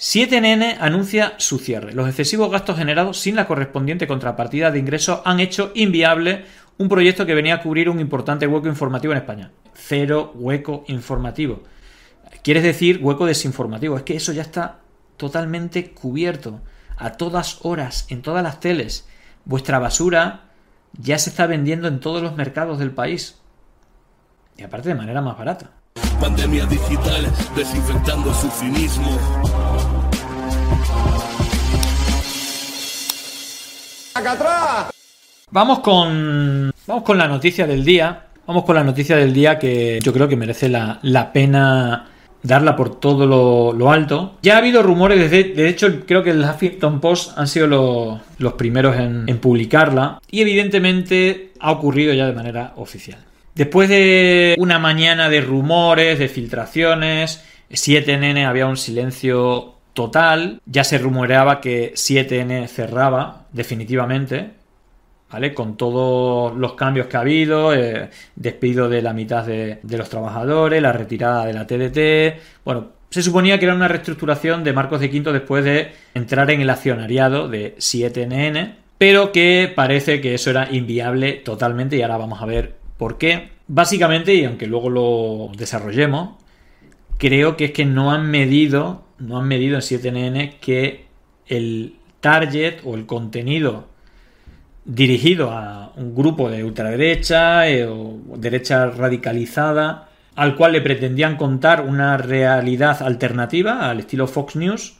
7NN anuncia su cierre. Los excesivos gastos generados sin la correspondiente contrapartida de ingresos han hecho inviable un proyecto que venía a cubrir un importante hueco informativo en España. Cero hueco informativo. Quieres decir hueco desinformativo. Es que eso ya está totalmente cubierto. A todas horas, en todas las teles. Vuestra basura ya se está vendiendo en todos los mercados del país. Y aparte de manera más barata. Pandemia digital, desinfectando su cinismo. Vamos con. Vamos con la noticia del día. Vamos con la noticia del día que yo creo que merece la, pena darla por todo lo, alto. Ya ha habido rumores, de, hecho creo que el Huffington Post han sido los, primeros en, publicarla y evidentemente ha ocurrido ya de manera oficial. Después de una mañana de rumores, de filtraciones, 7N había un silencio total, ya se rumoreaba que 7N cerraba definitivamente, ¿vale? Con todos los cambios que ha habido, eh, despido de la mitad de, de, los trabajadores, la retirada de la TDT, bueno, se suponía que era una reestructuración de Marcos de Quinto después de entrar en el accionariado de 7NN, pero que parece que eso era inviable totalmente y ahora vamos a ver ¿Por qué? Básicamente, y aunque luego lo desarrollemos, creo que es que no han medido, no han medido en 7NN que el target o el contenido dirigido a un grupo de ultraderecha eh, o derecha radicalizada al cual le pretendían contar una realidad alternativa al estilo Fox News,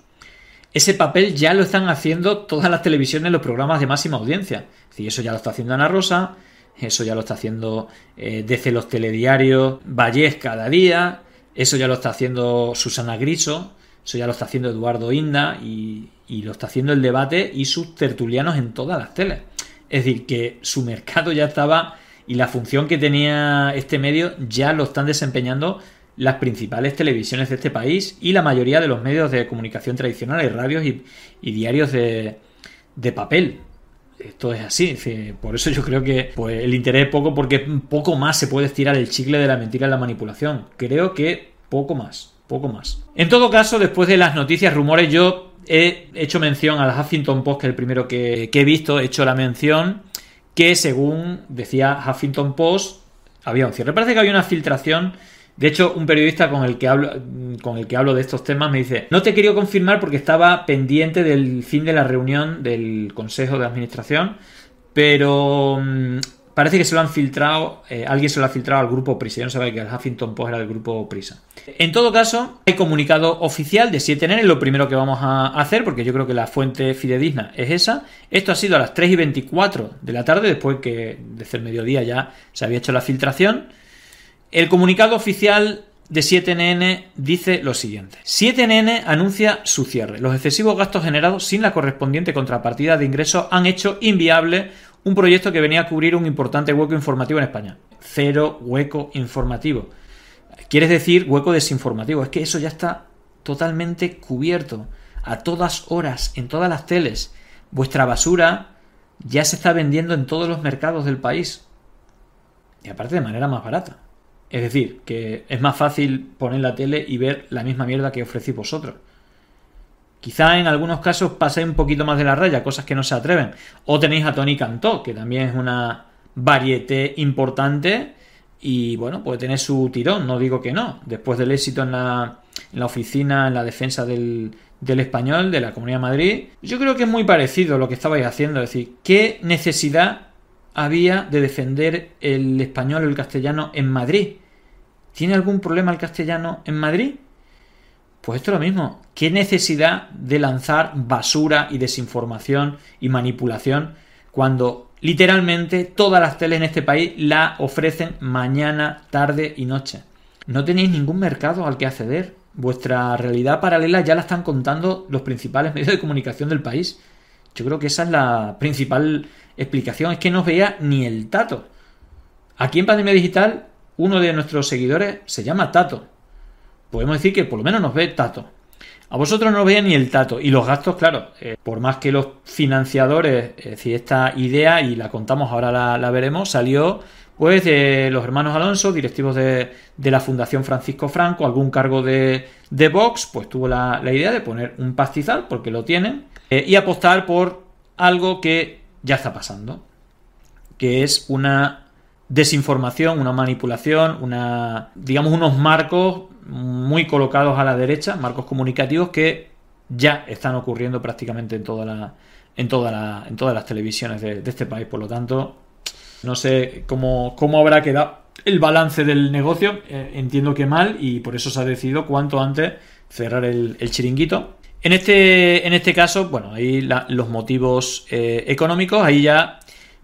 ese papel ya lo están haciendo todas las televisiones, los programas de máxima audiencia. Es eso ya lo está haciendo Ana Rosa, eso ya lo está haciendo eh, desde los telediarios Vallés cada día, eso ya lo está haciendo Susana Griso, eso ya lo está haciendo Eduardo Inda y, lo está haciendo el debate y sus tertulianos en todas las teles. Es decir, que su mercado ya estaba y la función que tenía este medio ya lo están desempeñando las principales televisiones de este país y la mayoría de los medios de comunicación tradicionales, radios y, diarios de, de papel esto es así. Por eso yo creo que pues, el interés es poco porque poco más se puede estirar el chicle de la mentira y la manipulación. Creo que poco más, poco más. En todo caso, después de las noticias, rumores, yo he hecho mención al Huffington Post, que es el primero que, he visto, he hecho la mención que según decía Huffington Post, había un cierre. Parece que había una filtración de hecho, un periodista con el que hablo, con el que hablo de estos temas me dice, no te quería confirmar porque estaba pendiente del fin de la reunión del Consejo de Administración, pero mm, parece que se lo han filtrado, eh, alguien se lo ha filtrado al grupo Prisa. Yo no sabía que el Huffington Post era del grupo Prisa. En todo caso, hay comunicado oficial de 7N, es lo primero que vamos a hacer, porque yo creo que la fuente fidedigna es esa. Esto ha sido a las 3 y 24 de la tarde, después que desde el mediodía ya se había hecho la filtración. El comunicado oficial de 7NN dice lo siguiente. 7NN anuncia su cierre. Los excesivos gastos generados sin la correspondiente contrapartida de ingresos han hecho inviable un proyecto que venía a cubrir un importante hueco informativo en España. Cero hueco informativo. Quieres decir hueco desinformativo. Es que eso ya está totalmente cubierto. A todas horas, en todas las teles. Vuestra basura ya se está vendiendo en todos los mercados del país. Y aparte de manera más barata. Es decir, que es más fácil poner la tele y ver la misma mierda que ofrecéis vosotros. Quizá en algunos casos paséis un poquito más de la raya, cosas que no se atreven. O tenéis a Tony Cantó, que también es una varieté importante y bueno, puede tener su tirón, no digo que no. Después del éxito en la, en la oficina, en la defensa del, español, de la Comunidad de Madrid, yo creo que es muy parecido lo que estabais haciendo. Es decir, ¿qué necesidad había de defender el español o el castellano en Madrid? ¿Tiene algún problema el castellano en Madrid? Pues esto es lo mismo. ¿Qué necesidad de lanzar basura y desinformación y manipulación cuando literalmente todas las teles en este país la ofrecen mañana, tarde y noche? No tenéis ningún mercado al que acceder. Vuestra realidad paralela ya la están contando los principales medios de comunicación del país. Yo creo que esa es la principal explicación. Es que no veía ni el tato. Aquí en Pandemia Digital uno de nuestros seguidores se llama Tato. Podemos decir que por lo menos nos ve Tato. A vosotros no os veía ni el tato. Y los gastos, claro, eh, por más que los financiadores, es decir, esta idea, y la contamos, ahora la, veremos, salió pues de los hermanos Alonso, directivos de, la Fundación Francisco Franco, algún cargo de, de Vox, pues tuvo la, idea de poner un pastizal, porque lo tienen, eh, y apostar por algo que ya está pasando, que es una desinformación, una manipulación, una, digamos, unos marcos muy colocados a la derecha, marcos comunicativos que ya están ocurriendo prácticamente en toda la, en toda la, en todas las televisiones de, este país. Por lo tanto, no sé cómo, cómo habrá quedado el balance del negocio. Eh, entiendo que mal y por eso se ha decidido cuanto antes cerrar el, chiringuito. En este, en este caso, bueno, ahí los motivos eh, económicos, ahí ya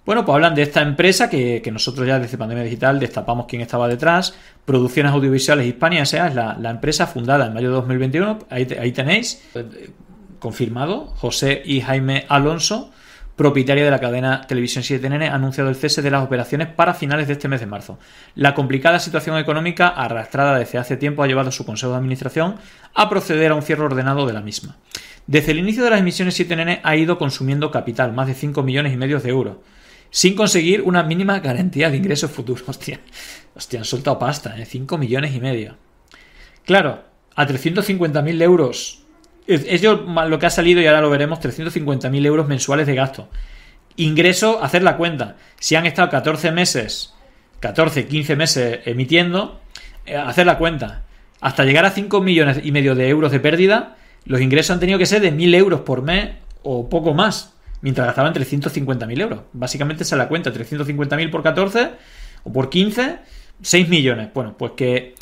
bueno, pues hablan de esta empresa que, nosotros ya desde Pandemia Digital destapamos quién estaba detrás. Producciones Audiovisuales Hispania S.A. es la, empresa fundada en mayo de 2021. Ahí, ahí tenéis, eh, confirmado, José y Jaime Alonso, propietaria de la cadena Televisión 7NN, ha anunciado el cese de las operaciones para finales de este mes de marzo. La complicada situación económica arrastrada desde hace tiempo ha llevado a su Consejo de Administración a proceder a un cierre ordenado de la misma. Desde el inicio de las emisiones 7NN ha ido consumiendo capital, más de 5 millones y medio de euros sin conseguir una mínima garantía de ingresos futuros. Hostia, hostia han soltado pasta, ¿eh? 5 millones y medio. Claro, a 350.000 euros. Es lo que ha salido y ahora lo veremos, 350.000 euros mensuales de gasto. Ingreso, hacer la cuenta. Si han estado 14 meses, 14, 15 meses emitiendo, eh, hacer la cuenta. Hasta llegar a 5 millones y medio de euros de pérdida, los ingresos han tenido que ser de 1.000 euros por mes o poco más mientras gastaban 350.000 euros. Básicamente se la cuenta, 350.000 por 14 o por 15, 6 millones. Bueno, pues que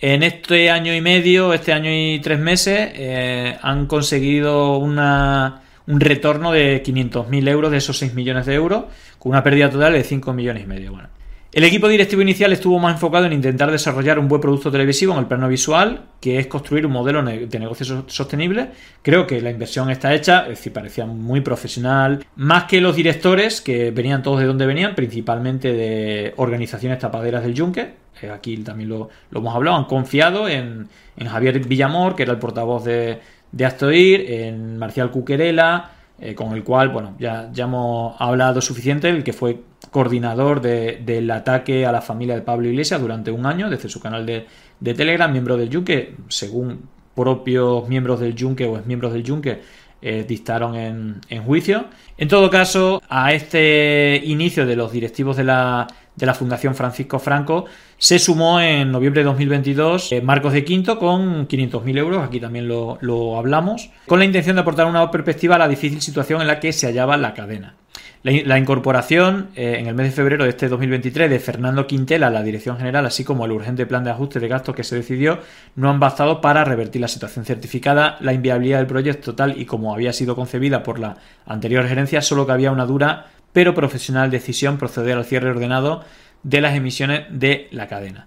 en este año y medio, este año y tres meses, eh, han conseguido una, un retorno de 500.000 euros de esos 6 millones de euros, con una pérdida total de 5 millones y medio. Bueno, el equipo directivo inicial estuvo más enfocado en intentar desarrollar un buen producto televisivo en el plano visual, que es construir un modelo de negocio sostenible. Creo que la inversión está hecha, es decir, parecía muy profesional, más que los directores, que venían todos de donde venían, principalmente de organizaciones tapaderas del Yunque. Eh, aquí también lo, hemos hablado, han confiado en, Javier Villamor, que era el portavoz de, de Astoir, en Marcial Cuquerela, eh, con el cual, bueno, ya, ya hemos hablado suficiente, el que fue coordinador del ataque a la familia de Pablo Iglesias durante un año, desde su canal de, Telegram, miembro del Yunque, según propios miembros del Yunque o miembros del Yunque, eh, dictaron en, en, juicio. En todo caso, a este inicio de los directivos de la, de la Fundación Francisco Franco se sumó en noviembre de 2022 eh, Marcos de Quinto con 500.000 euros, aquí también lo, hablamos, con la intención de aportar una perspectiva a la difícil situación en la que se hallaba la cadena. La, incorporación eh, en el mes de febrero de este 2023 de Fernando Quintela a la dirección general, así como el urgente plan de ajuste de gastos que se decidió, no han bastado para revertir la situación certificada. La inviabilidad del proyecto, tal y como había sido concebida por la anterior gerencia, solo que había una dura pero profesional decisión proceder al cierre ordenado de las emisiones de la cadena.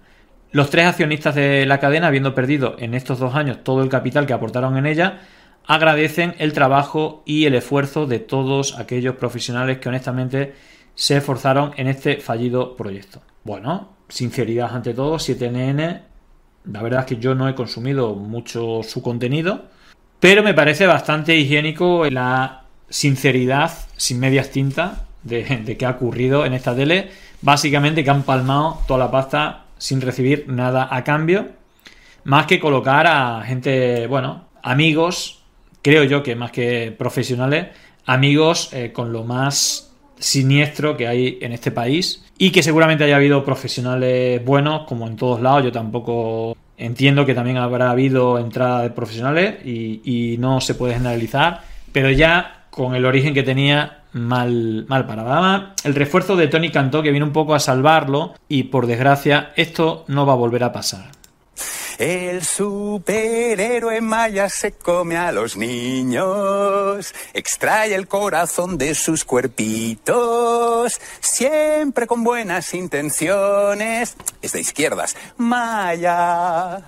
Los tres accionistas de la cadena, habiendo perdido en estos dos años todo el capital que aportaron en ella, agradecen el trabajo y el esfuerzo de todos aquellos profesionales que honestamente se esforzaron en este fallido proyecto. Bueno, sinceridad ante todo, 7NN, la verdad es que yo no he consumido mucho su contenido, pero me parece bastante higiénico la sinceridad sin medias tintas de, qué ha ocurrido en esta tele Básicamente que han palmado toda la pasta sin recibir nada a cambio. Más que colocar a gente, bueno, amigos, creo yo que más que profesionales, amigos eh, con lo más siniestro que hay en este país. Y que seguramente haya habido profesionales buenos, como en todos lados. Yo tampoco entiendo que también habrá habido entrada de profesionales y no se puede generalizar. Pero ya con el origen que tenía, mal, mal para El refuerzo de Tony Cantó que viene un poco a salvarlo y por desgracia esto no va a volver a pasar. El superhéroe Maya se come a los niños, extrae el corazón de sus cuerpitos, siempre con buenas intenciones. Es de izquierdas. Maya,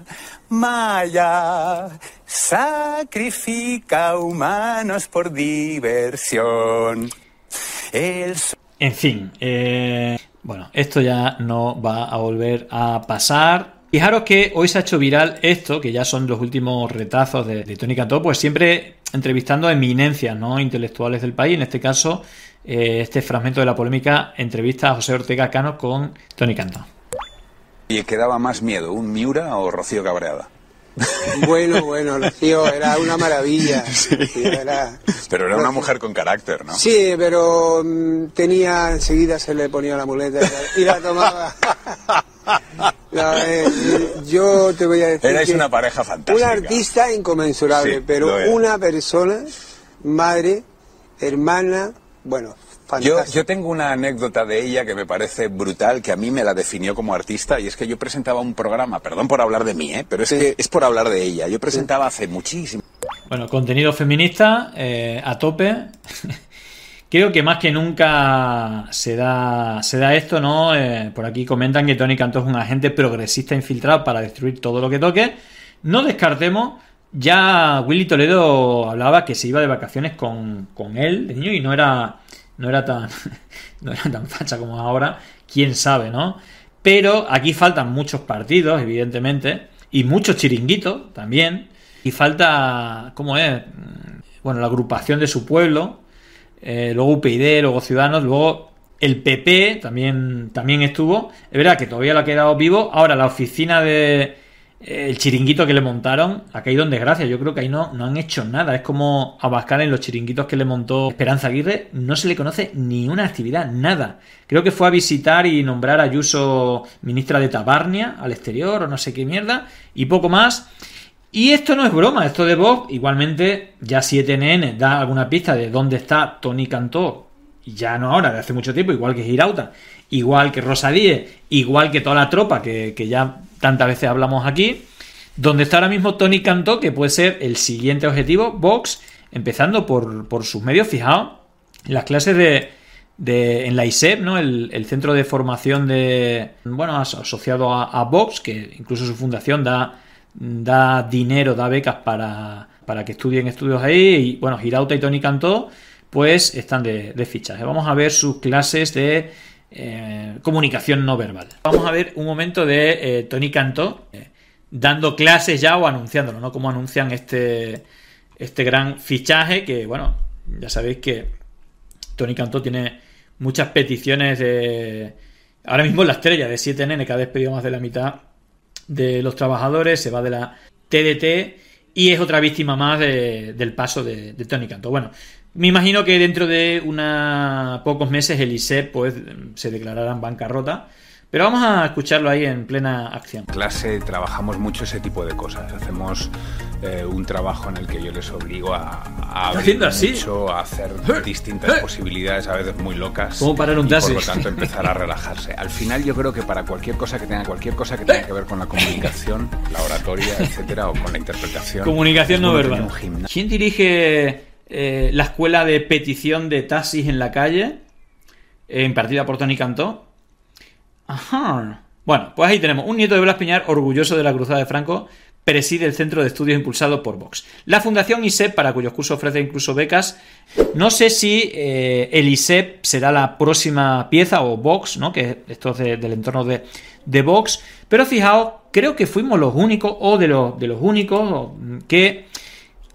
Maya, sacrifica humanos por diversión. En fin, eh, bueno, esto ya no va a volver a pasar Fijaros que hoy se ha hecho viral esto, que ya son los últimos retazos de, Tony Cantó, pues siempre entrevistando a eminencias ¿no? intelectuales del país. En este caso, eh, este fragmento de la polémica entrevista a José Ortega Cano con Tony Cantó. ¿Y qué daba más miedo, un Miura o Rocío Cabreada? Bueno, bueno, Rocío era una maravilla. pero era una mujer con carácter, ¿no? Sí, pero mm, tenía, enseguida se le ponía la muleta y la tomaba. Eh, yo te voy a decir. Erais una pareja fantástica. Un artista inconmensurable, pero una persona, madre, hermana, bueno, yo, yo, tengo una anécdota de ella que me parece brutal, que a mí me la definió como artista, y es que yo presentaba un programa, perdón por hablar de mí, ¿eh? pero es que es por hablar de ella. Yo presentaba hace muchísimo. Bueno, contenido feminista eh, a tope. Creo que más que nunca se da, se da esto, ¿no? Eh, por aquí comentan que Tony Cantó es un agente progresista infiltrado para destruir todo lo que toque. No descartemos, ya Willy Toledo hablaba que se iba de vacaciones con, con él de niño y no era no era tan, no era tan facha como ahora, quién sabe, ¿no? Pero aquí faltan muchos partidos, evidentemente, y muchos chiringuitos también, y falta, ¿cómo es? Bueno, la agrupación de su pueblo, eh, luego UPyD, luego Ciudadanos, luego el PP también, también estuvo. Es verdad que todavía lo ha quedado vivo. Ahora la oficina de, el chiringuito que le montaron ha caído en desgracia. Yo creo que ahí no, no han hecho nada. Es como Abascal en los chiringuitos que le montó Esperanza Aguirre. No se le conoce ni una actividad, nada. Creo que fue a visitar y nombrar a Ayuso ministra de Tabarnia al exterior o no sé qué mierda. Y poco más. Y esto no es broma, esto de Vox, igualmente ya 7NN da alguna pista de dónde está Tony Cantó, ya no ahora, de hace mucho tiempo, igual que Girauta, igual que Rosa Díez, igual que toda la tropa que, que ya tantas veces hablamos aquí, donde está ahora mismo Tony Cantó, que puede ser el siguiente objetivo, Vox, empezando por, sus medios, fijaos, las clases de, de, en la ISEP, ¿no? El, centro de formación de, bueno, asociado a, Vox, que incluso su fundación da, da dinero, da becas para, para que estudien estudios ahí, y bueno, Girauta y Tony Cantó, pues están de, de. Vamos a ver sus clases de eh, comunicación no verbal. Vamos a ver un momento de eh, Tony Cantó eh, dando clases ya o anunciándolo, ¿no? Como anuncian este, este gran fichaje que, bueno, ya sabéis que Tony Cantó tiene muchas peticiones de... Ahora mismo la estrella de 7NN que ha despedido más de la mitad de los trabajadores, se va de la TDT y es otra víctima más del paso de, de Tony Cantó. Bueno, me imagino que dentro de una pocos meses el ISEP pues, se declarará en bancarrota. Pero vamos a escucharlo ahí en plena acción. En clase trabajamos mucho ese tipo de cosas. Hacemos eh, un trabajo en el que yo les obligo a, a abrir así? mucho, a hacer distintas posibilidades, a veces muy locas. Como parar un y Por lo tanto, empezar a relajarse. Al final, yo creo que para cualquier cosa que tenga, cualquier cosa que tenga que ver con la comunicación, la oratoria, etcétera, o con la interpretación. Comunicación no verbal. ¿Quién dirige eh, la escuela de petición de taxis en la calle, eh, impartida por Tony Cantó. Ajá. Bueno, pues ahí tenemos un nieto de Blas Piñar, orgulloso de la Cruzada de Franco, preside el centro de estudios impulsado por Vox. La Fundación ISEP, para cuyos cursos ofrece incluso becas, no sé si eh, el ISEP será la próxima pieza o Vox, ¿no? que esto es del entorno de, de Vox, pero fijaos, creo que fuimos los únicos, o de los, de los únicos, que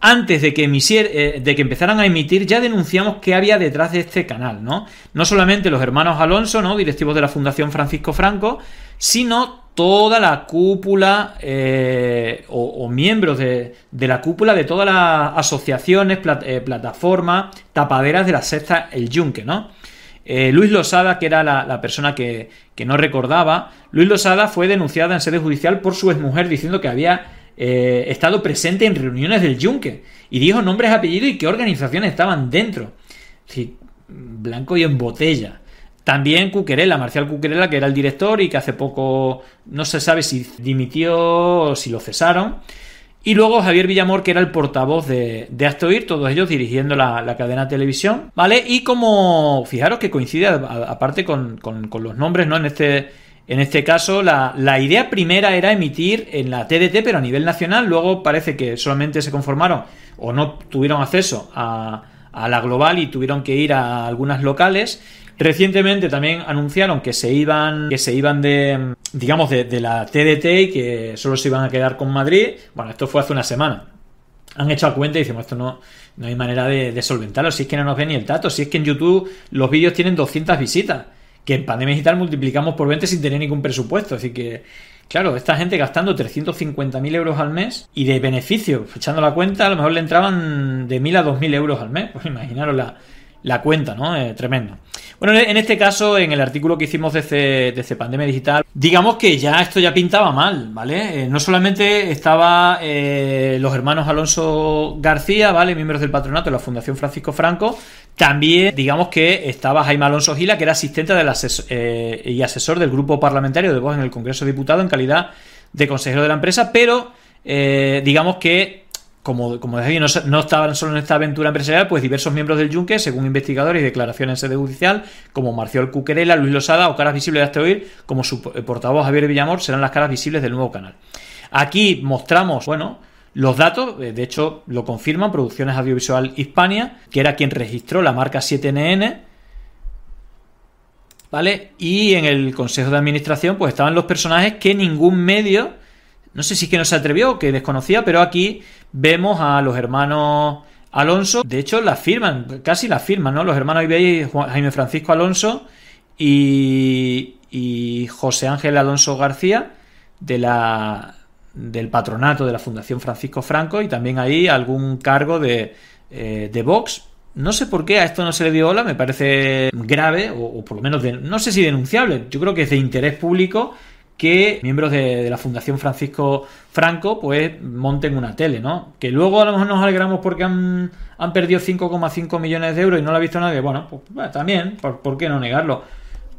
antes de que, eh, de que empezaran a emitir, ya denunciamos qué había detrás de este canal, ¿no? No solamente los hermanos Alonso, ¿no? Directivos de la Fundación Francisco Franco, sino toda la cúpula eh, o, miembros de, la cúpula de todas las asociaciones, eh, plataformas, tapaderas de la sexta El Yunque, ¿no? Luis Losada, que era la, persona que, que, no recordaba, Luis Losada fue denunciada en sede judicial por su exmujer diciendo que había eh, estado presente en reuniones del Yunque y dijo nombres, apellidos y qué organizaciones estaban dentro. blanco y en botella. También Cuquerela, Marcial Cuquerela, que era el director y que hace poco no se sabe si dimitió o si lo cesaron. Y luego Javier Villamor, que era el portavoz de, de todos ellos dirigiendo la, cadena de televisión, ¿vale? Y como, fijaros que coincide aparte con, con, con los nombres, ¿no? En este, en este caso, la, idea primera era emitir en la TDT, pero a nivel nacional. Luego parece que solamente se conformaron o no tuvieron acceso a, la global y tuvieron que ir a algunas locales. Recientemente también anunciaron que se iban, que se iban de, digamos, de, la TDT y que solo se iban a quedar con Madrid. Bueno, esto fue hace una semana. Han hecho a cuenta y decimos, esto no, no hay manera de, solventarlo. Si es que no nos ven ni el tato, si es que en YouTube los vídeos tienen 200 visitas, que en Pandemia Digital multiplicamos por 20 sin tener ningún presupuesto. Así que, claro, esta gente gastando 350.000 euros al mes y de beneficio, echando la cuenta, a lo mejor le entraban de 1.000 a 2.000 euros al mes. Pues imaginaros la, la cuenta, ¿no? Eh, tremendo. Bueno, en este caso, en el artículo que hicimos de Pandemia Digital, digamos que ya esto ya pintaba mal, ¿vale? Eh, no solamente estaba eh, los hermanos Alonso García, ¿vale? Miembros del patronato de la Fundación Francisco Franco, también, digamos que estaba Jaime Alonso Gila, que era asistente y asesor del grupo parlamentario de Voz en el Congreso de Diputados en calidad de consejero de la empresa, pero digamos que como, como decía, no, no, estaban solo en esta aventura empresarial, pues diversos miembros del Yunque, según investigadores y declaraciones en sede judicial, como Marcial Cuquerela, Luis Losada o caras visibles de hasta oír, como su portavoz Javier Villamor, serán las caras visibles del nuevo canal. Aquí mostramos, bueno, los datos, eh, de hecho lo confirman Producciones Audiovisual Hispania, que era quien registró la marca 7NN, ¿vale? Y en el Consejo de Administración, pues estaban los personajes que ningún medio no sé si es que no se atrevió, que desconocía, pero aquí vemos a los hermanos Alonso. De hecho, la firman, casi la firman, ¿no? Los hermanos y Jaime Francisco Alonso y, y José Ángel Alonso García de la, del patronato de la Fundación Francisco Franco y también ahí algún cargo de, eh, de Vox. No sé por qué a esto no se le dio ola, me parece grave, o, por lo menos, no sé si denunciable, yo creo que es de interés público que miembros de, la Fundación Francisco Franco pues monten una tele, ¿no? Que luego a lo mejor nos alegramos porque han, perdido 5,5 millones de euros y no lo ha visto nadie. Bueno, pues también, ¿por, ¿por qué no negarlo?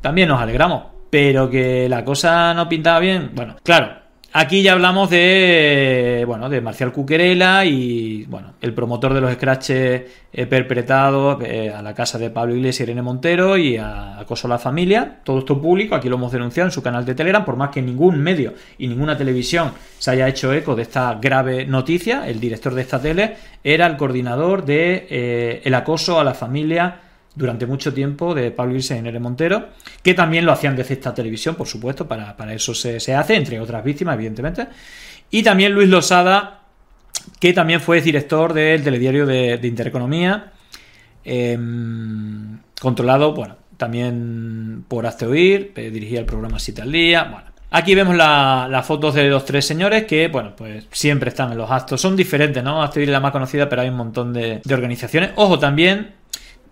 También nos alegramos. Pero que la cosa no pintaba bien, bueno, claro, Aquí ya hablamos de, bueno, de Marcial Cuquerela y, bueno, el promotor de los scratches eh, perpetrados eh, a la casa de Pablo Iglesias y Irene Montero y a Acoso a la Familia. Todo esto público, aquí lo hemos denunciado en su canal de Telegram, por más que ningún medio y ninguna televisión se haya hecho eco de esta grave noticia, el director de esta tele era el coordinador de eh, el acoso a la familia durante mucho tiempo de Pablo Iglesias y Nere Montero, que también lo hacían desde esta televisión, por supuesto, para, eso se, hace, entre otras víctimas, evidentemente. Y también Luis Losada, que también fue director del telediario de, Intereconomía, em, controlado, bueno, también por Hazte dirigía el programa Siete al Día, bueno. Aquí vemos las fotos de los tres señores que, bueno, pues siempre están en los actos. Son diferentes, ¿no? Hazte es la más conocida, pero hay un montón de, de organizaciones. Ojo, también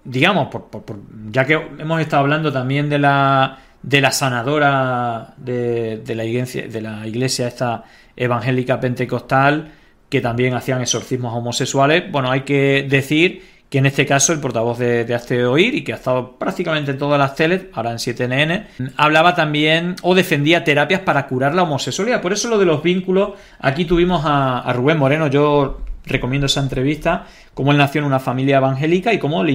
digamos, por, ya que hemos estado hablando también de la, de la sanadora de, la iglesia, de la iglesia esta evangélica pentecostal, que también hacían exorcismos homosexuales, bueno, hay que decir que en este caso el portavoz de, de Oír, y que ha estado prácticamente en todas las teles, ahora en 7NN, hablaba también o defendía terapias para curar la homosexualidad. Por eso lo de los vínculos, aquí tuvimos a Rubén Moreno, yo recomiendo esa entrevista, cómo él nació en una familia evangélica y cómo le,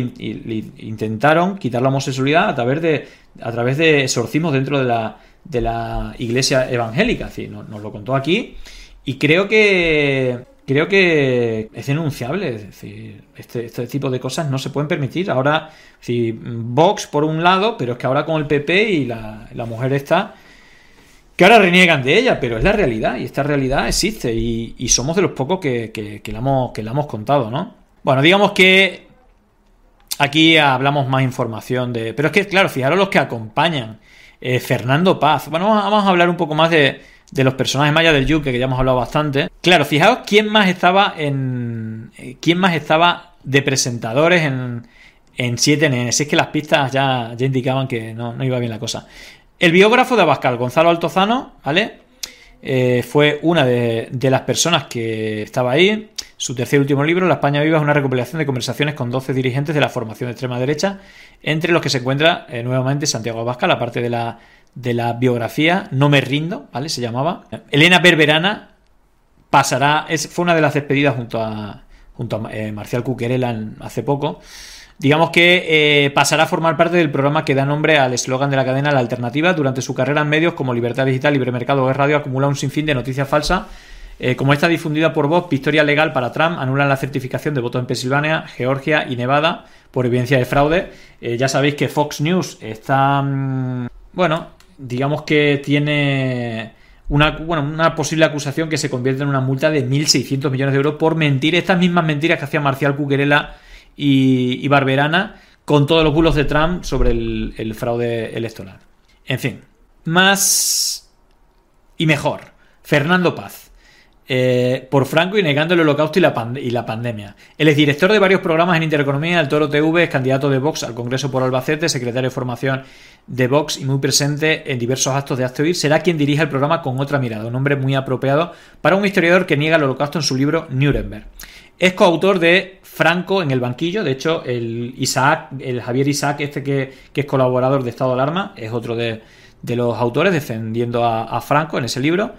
intentaron quitar la homosexualidad a través de, a través de exorcismos dentro de la, de la iglesia evangélica. nos, lo contó aquí y creo que creo que es denunciable. Este, este, tipo de cosas no se pueden permitir. Ahora, si Vox por un lado, pero es que ahora con el PP y la, la mujer está que ahora reniegan de ella, pero es la realidad y esta realidad existe y, somos de los pocos que, la hemos, contado, ¿no? Bueno, digamos que aquí hablamos más información de... Pero es que, claro, fijaros los que acompañan. Eh, Fernando Paz. Bueno, vamos a hablar un poco más de, los personajes mayas del Yuke, que ya hemos hablado bastante. Claro, fijaos quién más estaba en... Eh, quién más estaba de presentadores en, en 7NN. Si es que las pistas ya, indicaban que no iba bien la cosa. El biógrafo de Abascal, Gonzalo Altozano, ¿vale? Eh, fue una de, las personas que estaba ahí. Su tercer y último libro, La España Viva, es una recopilación de conversaciones con 12 dirigentes de la formación de extrema derecha, entre los que se encuentra eh, nuevamente Santiago Abascal, aparte de la, de la biografía No me rindo, ¿vale? Se llamaba. Elena Berberana pasará, es, fue una de las despedidas junto a, junto a eh, Marcial Cuquerela hace poco digamos que eh, pasará a formar parte del programa que da nombre al eslogan de la cadena La Alternativa. Durante su carrera en medios como Libertad Digital, Libre Mercado o Radio acumula un sinfín de noticias falsas. Eh, como esta difundida por Vox, Victoria Legal para Trump anulan la certificación de votos en Pensilvania, Georgia y Nevada por evidencia de fraude. Eh, ya sabéis que Fox News está, mm, bueno, digamos que tiene una, bueno, una posible acusación que se convierte en una multa de 1.600 millones de euros por mentir estas mismas mentiras que hacía Marcial Cuquerela y, Barberana con todos los bulos de Trump sobre el, fraude electoral. En fin, más y mejor. Fernando Paz. Eh, por Franco y negando el holocausto y la, pandemia. Él es director de varios programas en Intereconomía del Toro TV, es candidato de Vox al Congreso por Albacete, secretario de formación de Vox y muy presente en diversos actos de Hazte Será quien dirija el programa con otra mirada, un hombre muy apropiado para un historiador que niega el holocausto en su libro Nuremberg. Es coautor de Franco en el banquillo, de hecho, el Isaac, el Javier Isaac, este que, es colaborador de Estado de Alarma, es otro de, los autores defendiendo a, Franco en ese libro,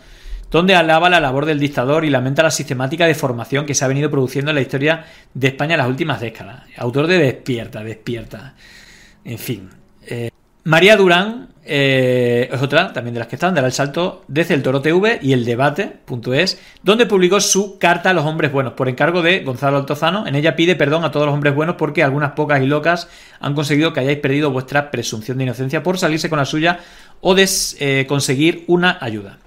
donde alaba la labor del dictador y lamenta la sistemática deformación que se ha venido produciendo en la historia de España en las últimas décadas. Autor de Despierta, Despierta. En fin. Eh, María Durán eh, es otra también de las que están, dará el salto desde el Toro TV y el debate.es, donde publicó su carta a los hombres buenos por encargo de Gonzalo Altozano. En ella pide perdón a todos los hombres buenos porque algunas pocas y locas han conseguido que hayáis perdido vuestra presunción de inocencia por salirse con la suya o de eh, conseguir una ayuda.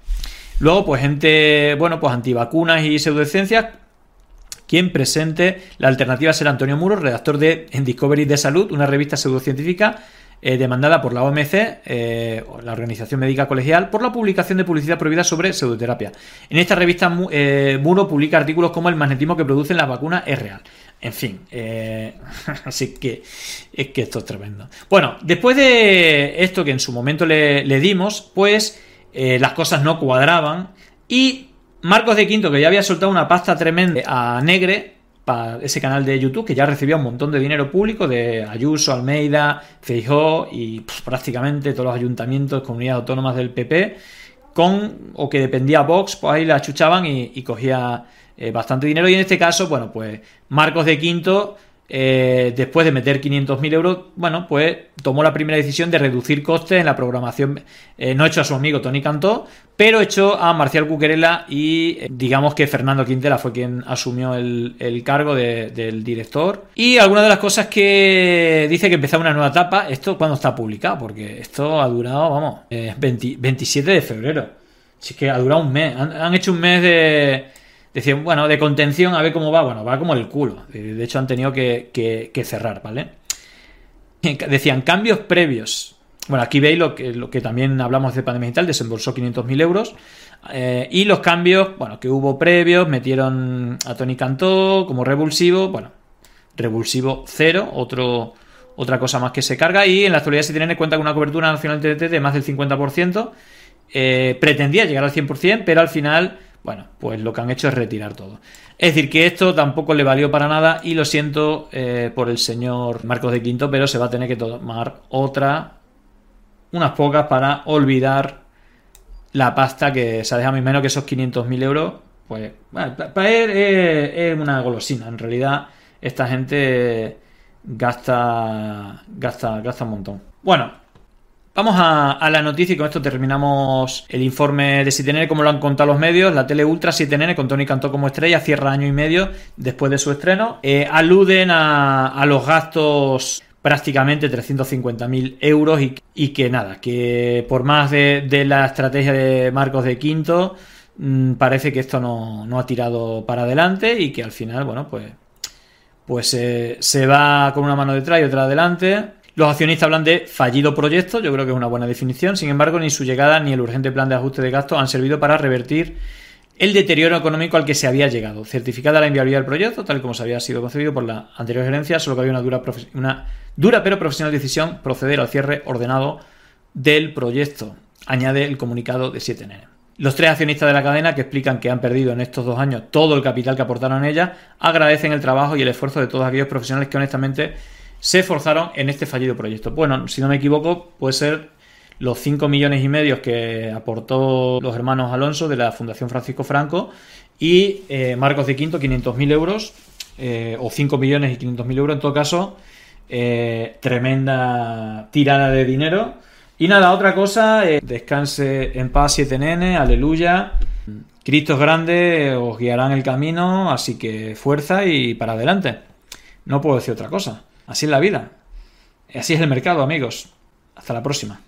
Luego, pues gente, bueno, pues antivacunas y pseudociencias, quien presente la alternativa será Antonio Muro, redactor de En Discovery de Salud, una revista pseudocientífica eh, demandada por la OMC, eh, la Organización Médica Colegial, por la publicación de publicidad prohibida sobre pseudoterapia. En esta revista, eh, Muro publica artículos como el magnetismo que producen las vacunas es real. En fin, así que es que esto es tremendo. Bueno, después de esto que en su momento le, le dimos, pues las cosas no cuadraban y Marcos de Quinto, que ya había soltado una pasta tremenda a Negre, para ese canal de YouTube que ya recibía un montón de dinero público de Ayuso, Almeida, Feijó y pues, prácticamente todos los ayuntamientos, comunidades autónomas del PP, con o que dependía Vox, pues ahí la chuchaban y, cogía eh, bastante dinero. Y en este caso, bueno, pues Marcos de Quinto eh, después de meter 500.000 euros, bueno, pues tomó la primera decisión de reducir costes en la programación. Eh, no hecho a su amigo Tony Cantó, pero echó a Marcial Cuquerela y eh, digamos que Fernando Quintela fue quien asumió el, cargo del director. Y algunas de las cosas que dice que empezaba una nueva etapa, esto cuando está publicado, porque esto ha durado, vamos, 27 de febrero. Así que ha durado un mes. han hecho un mes de Decían, bueno, de contención, a ver cómo va. Bueno, va como el culo. De hecho, han tenido que, cerrar, ¿vale? Decían, cambios previos. Bueno, aquí veis lo que, lo que también hablamos de pandemia digital, desembolsó 500.000 euros. Eh, y los cambios, bueno, que hubo previos, metieron a Tony Cantó como revulsivo, bueno, revulsivo cero, otro, otra cosa más que se carga. Y en la actualidad se tiene en cuenta con una cobertura nacional TT de más del 50%. Eh, pretendía llegar al 100%, pero al final bueno, pues lo que han hecho es retirar todo. Es decir, que esto tampoco le valió para nada y lo siento eh, por el señor Marcos de Quinto, pero se va a tener que tomar otra, unas pocas para olvidar la pasta que se ha dejado menos que esos 500.000 euros. Pues, para él es, una golosina. En realidad, esta gente gasta, gasta, gasta un montón. Bueno, Vamos a, la noticia y con esto terminamos el informe de 7 como lo han contado los medios. La tele Ultra 7 con Tony Cantó como estrella cierra año y medio después de su estreno. Eh, aluden a, los gastos prácticamente 350.000 euros y, que nada, que por más de, la estrategia de Marcos de Quinto, mm, parece que esto no, ha tirado para adelante y que al final, bueno, pues, pues eh, se va con una mano detrás y otra adelante los accionistas hablan de fallido proyecto, yo creo que es una buena definición. Sin embargo, ni su llegada ni el urgente plan de ajuste de gastos han servido para revertir el deterioro económico al que se había llegado. Certificada la inviabilidad del proyecto, tal como se había sido concebido por la anterior gerencia, solo que había una dura, pero profesional decisión proceder al cierre ordenado del proyecto, añade el comunicado de 7NN. Los tres accionistas de la cadena, que explican que han perdido en estos dos años todo el capital que aportaron ella, agradecen el trabajo y el esfuerzo de todos aquellos profesionales que honestamente se esforzaron en este fallido proyecto. Bueno, si no me equivoco, puede ser los 5 millones y medio que aportó los hermanos Alonso de la Fundación Francisco Franco y eh, Marcos de Quinto 500.000 euros eh, o 5 millones y 500.000 euros en todo caso. Eh, tremenda tirada de dinero. Y nada, otra cosa, descanse en paz 7 nene, aleluya. Cristo es grande, os guiarán el camino, así que fuerza y para adelante. No puedo decir otra cosa. Así es la vida. Así es el mercado, amigos. Hasta la próxima.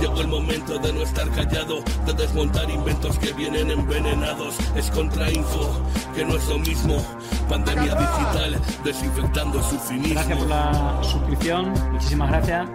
el momento de no estar callado, de desmontar inventos que vienen envenenados. Es contrainfo, que no es lo mismo. Pandemia digital, desinfectando su finismo. Gracias por la suscripción. Muchísimas gracias.